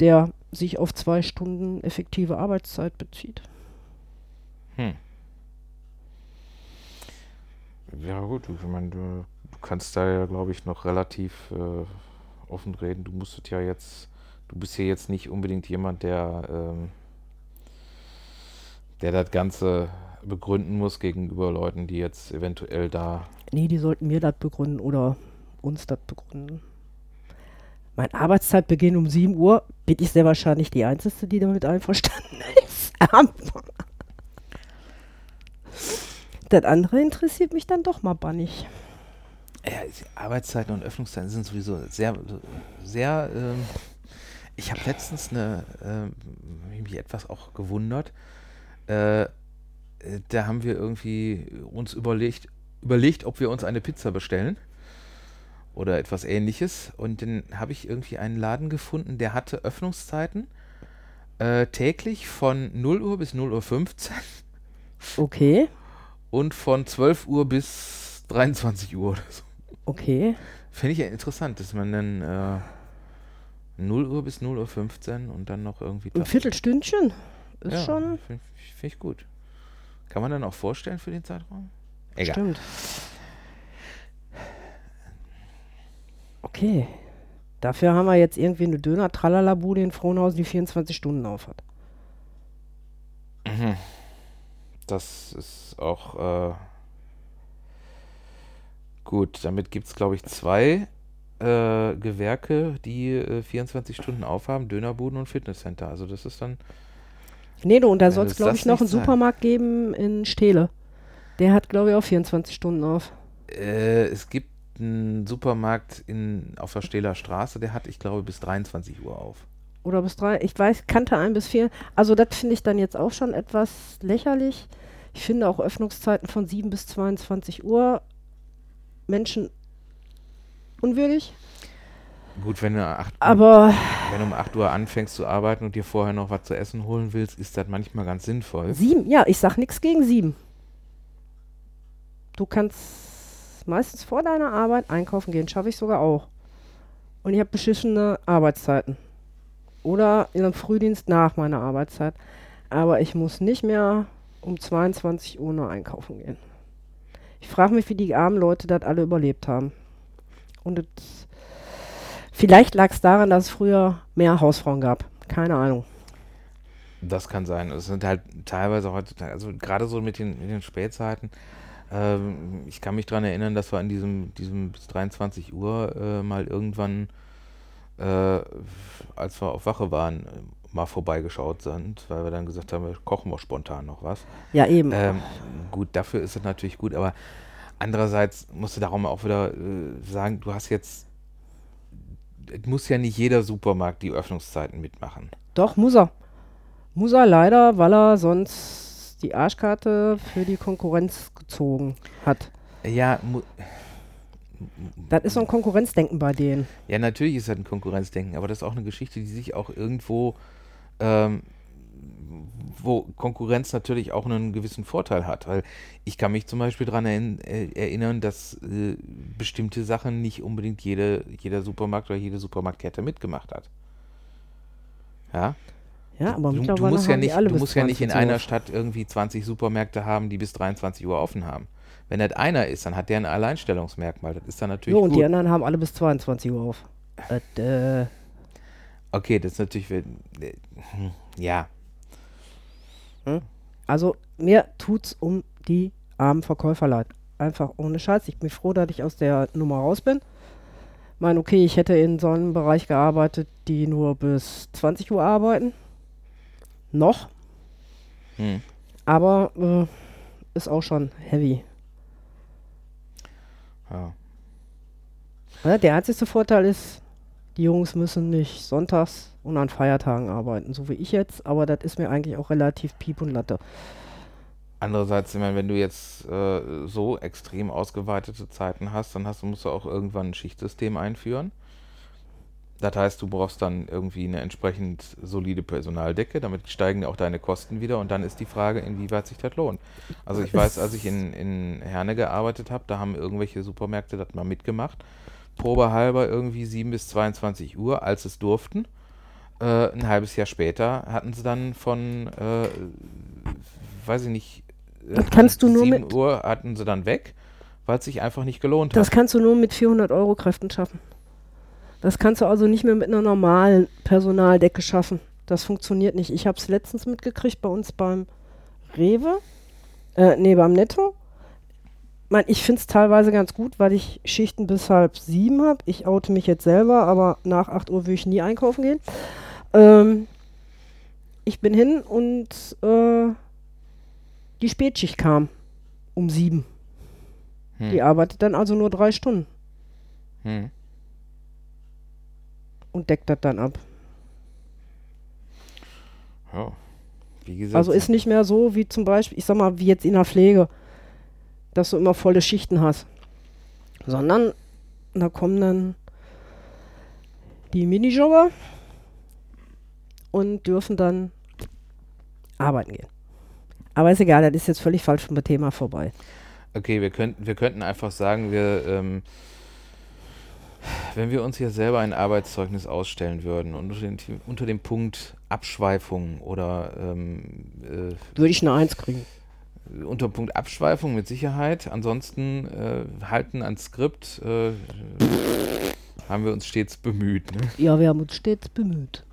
der sich auf zwei Stunden effektive Arbeitszeit bezieht. Hm. Ja gut, ich meine, du, du kannst da ja, glaube ich, noch relativ äh, offen reden. Du musstet ja jetzt, du bist ja jetzt nicht unbedingt jemand, der, ähm, der das Ganze begründen muss gegenüber Leuten, die jetzt eventuell da. Nee, die sollten mir das begründen oder uns das begründen. Mein Arbeitszeitbeginn um 7 Uhr bin ich sehr wahrscheinlich die Einzige, die damit einverstanden ist. Das andere interessiert mich dann doch mal bannig. Ja, Arbeitszeiten und Öffnungszeiten sind sowieso sehr, sehr. Ähm, ich habe letztens eine, äh, mich etwas auch gewundert. Äh, da haben wir irgendwie uns überlegt, überlegt, ob wir uns eine Pizza bestellen oder etwas ähnliches. Und dann habe ich irgendwie einen Laden gefunden, der hatte Öffnungszeiten äh, täglich von 0 Uhr bis 0 Uhr 15 Okay, und von 12 Uhr bis 23 Uhr oder so. okay. Finde ich ja interessant, dass man dann äh, 0 Uhr bis 0 Uhr 15 und dann noch irgendwie. Ein Viertelstündchen ist ja, schon. Finde find ich gut. Kann man dann auch vorstellen für den Zeitraum? Egal. Stimmt. Okay. Dafür haben wir jetzt irgendwie eine Döner-Tralala-Bude in Frohnhausen, die 24 Stunden auf hat. Mhm. Das ist auch äh, gut. Damit gibt es, glaube ich, zwei äh, Gewerke, die äh, 24 Stunden aufhaben: Dönerbuden und Fitnesscenter. Also, das ist dann. Nee, du, und da soll es, glaube ich, noch einen sein- Supermarkt geben in Steele. Der hat, glaube ich, auch 24 Stunden auf. Äh, es gibt einen Supermarkt in, auf der Stehler Straße, der hat, ich glaube, bis 23 Uhr auf. Oder bis drei. Ich weiß, kannte ein bis vier. Also, das finde ich dann jetzt auch schon etwas lächerlich. Ich finde auch Öffnungszeiten von 7 bis 22 Uhr Menschen unwürdig. Gut, wenn du, acht, Aber wenn du um 8 Uhr anfängst zu arbeiten und dir vorher noch was zu essen holen willst, ist das manchmal ganz sinnvoll. sieben, ja, ich sag nichts gegen sieben. Du kannst meistens vor deiner Arbeit einkaufen gehen, schaffe ich sogar auch. Und ich habe beschissene Arbeitszeiten. Oder in einem Frühdienst nach meiner Arbeitszeit. Aber ich muss nicht mehr um 22 Uhr nur einkaufen gehen. Ich frage mich, wie die armen Leute das alle überlebt haben. Und vielleicht lag es daran, dass es früher mehr Hausfrauen gab. Keine Ahnung. Das kann sein. Es sind halt teilweise heutzutage, also gerade so mit den, mit den Spätzeiten, Ähm, ich kann mich daran erinnern, dass wir an diesem, diesem bis 23 Uhr äh, mal irgendwann, äh, als wir auf Wache waren, mal vorbeigeschaut sind, weil wir dann gesagt haben, wir kochen wir spontan noch was. Ja, eben. Ähm, gut, dafür ist es natürlich gut, aber andererseits musst du darum auch wieder äh, sagen, du hast jetzt, es muss ja nicht jeder Supermarkt die Öffnungszeiten mitmachen. Doch, muss er. Muss er leider, weil er sonst die Arschkarte für die Konkurrenz gezogen hat. Ja, mu Das ist so ein Konkurrenzdenken bei denen. ja, natürlich ist das ein Konkurrenzdenken, aber das ist auch eine Geschichte, die sich auch irgendwo, ähm, wo Konkurrenz natürlich auch einen gewissen Vorteil hat. Weil ich kann mich zum Beispiel daran erinnern, dass äh, bestimmte Sachen nicht unbedingt jede, jeder Supermarkt oder jede Supermarktkette mitgemacht hat. Ja, Ja, aber du, du musst ja nicht, du musst ja nicht in 22 einer. Stadt irgendwie 20 Supermärkte haben, die bis 23 Uhr offen haben. Wenn das einer ist, dann hat der ein Alleinstellungsmerkmal. Das ist dann natürlich Jo, und gut. die anderen haben alle bis 22 Uhr auf. Äh, Okay, das ist natürlich, äh, hm, ja, also mir tut's um die armen Verkäufer leid. Einfach ohne Scheiß. Ich bin froh, dass ich aus der Nummer raus bin. Mein, okay, ich hätte in so einem Bereich gearbeitet, die nur bis 20 Uhr arbeiten. Noch. hm. Aber äh, ist auch schon heavy. Ja. Ja, der einzige Vorteil ist, die Jungs müssen nicht sonntags und an Feiertagen arbeiten, so wie ich jetzt, aber das ist mir eigentlich auch relativ piep und Latte. Andererseits, ich meine, wenn du jetzt äh, so extrem ausgeweitete Zeiten hast, dann hast, musst du auch irgendwann ein Schichtsystem einführen. Das heißt, du brauchst dann irgendwie eine entsprechend solide Personaldecke, damit steigen auch deine Kosten wieder und dann ist die Frage, inwieweit sich das lohnt. Also ich weiß, als ich in, in Herne gearbeitet habe, da haben irgendwelche Supermärkte das mal mitgemacht. Probehalber irgendwie 7 bis 22 Uhr, als es durften. Äh, ein halbes Jahr später hatten sie dann von, äh, weiß ich nicht, äh, Das kannst du nur 7 mit- Uhr hatten sie dann weg, weil es sich einfach nicht gelohnt Das hat. kannst du nur mit 400 Euro Kräften schaffen. Das kannst du also nicht mehr mit einer normalen Personaldecke schaffen. Das funktioniert nicht. Ich habe es letztens mitgekriegt bei uns beim Rewe. Äh, nee, beim Netto. Mein, ich finde es teilweise ganz gut, weil ich Schichten bis halb sieben habe. Ich oute mich jetzt selber, aber nach 8 Uhr will ich nie einkaufen gehen. Ähm, ich bin hin und äh, die Spätschicht kam um sieben. Hm. Die arbeitet dann also nur drei Stunden Hm. Und deckt das dann ab. Ja. Wie gesagt, Also ist nicht mehr so wie zum Beispiel, ich sag mal, wie jetzt in der Pflege, dass du immer volle Schichten hast. Sondern da kommen dann die Minijobber und dürfen dann arbeiten gehen. Aber ist egal, das ist jetzt völlig falsch vom Thema vorbei. Okay, wir könnten, wir könnten einfach sagen, wir, ähm, wenn wir uns hier selber ein Arbeitszeugnis ausstellen würden und unter, den, unter dem Punkt Abschweifung oder ähm, Würde ich eine Eins kriegen. äh, unter Punkt Abschweifung mit Sicherheit, ansonsten äh, halten ans Skript, äh, haben wir uns stets bemüht. Ne? Ja, wir haben uns stets bemüht.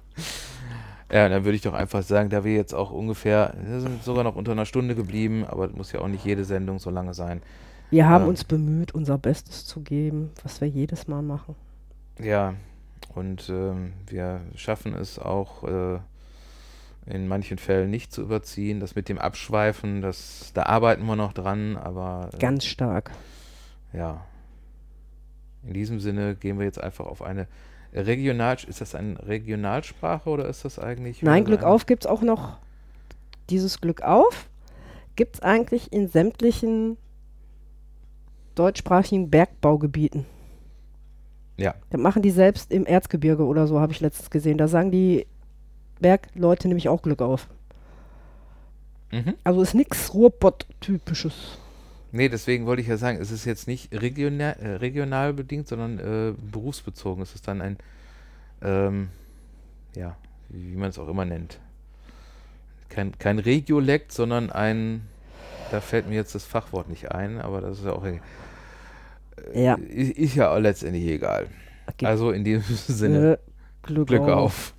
Ja, dann würde ich doch einfach sagen, da wir jetzt auch ungefähr, wir sind sogar noch unter einer Stunde geblieben, aber das muss ja auch nicht jede Sendung so lange sein. Wir haben Ja. uns bemüht, unser Bestes zu geben, was wir jedes Mal machen. Ja, und ähm, wir schaffen es auch äh, in manchen Fällen nicht zu überziehen. Das mit dem Abschweifen, das, da arbeiten wir noch dran, aber äh, Ganz stark. ja. In diesem Sinne gehen wir jetzt einfach auf eine Regional, ist das eine Regionalsprache oder ist das eigentlich? Nein, Glück auf gibt es auch noch. Dieses Glück auf gibt es eigentlich in sämtlichen deutschsprachigen Bergbaugebieten. Ja. Das machen die selbst im Erzgebirge oder so, habe ich letztens gesehen. Da sagen die Bergleute nämlich auch Glück auf. Mhm. Also ist nichts Ruhrpott-typisches. Nee, deswegen wollte ich ja sagen, es ist jetzt nicht regional, äh, regional bedingt, sondern äh, berufsbezogen. Es ist dann ein, ähm, ja, wie, wie man es auch immer nennt. Kein, kein Regiolekt, sondern ein, da fällt mir jetzt das Fachwort nicht ein, aber das ist ja auch, Ja. ist, ist ja auch letztendlich egal. Gibt Also in diesem Sinne, äh, Glück, Glück auf. auf.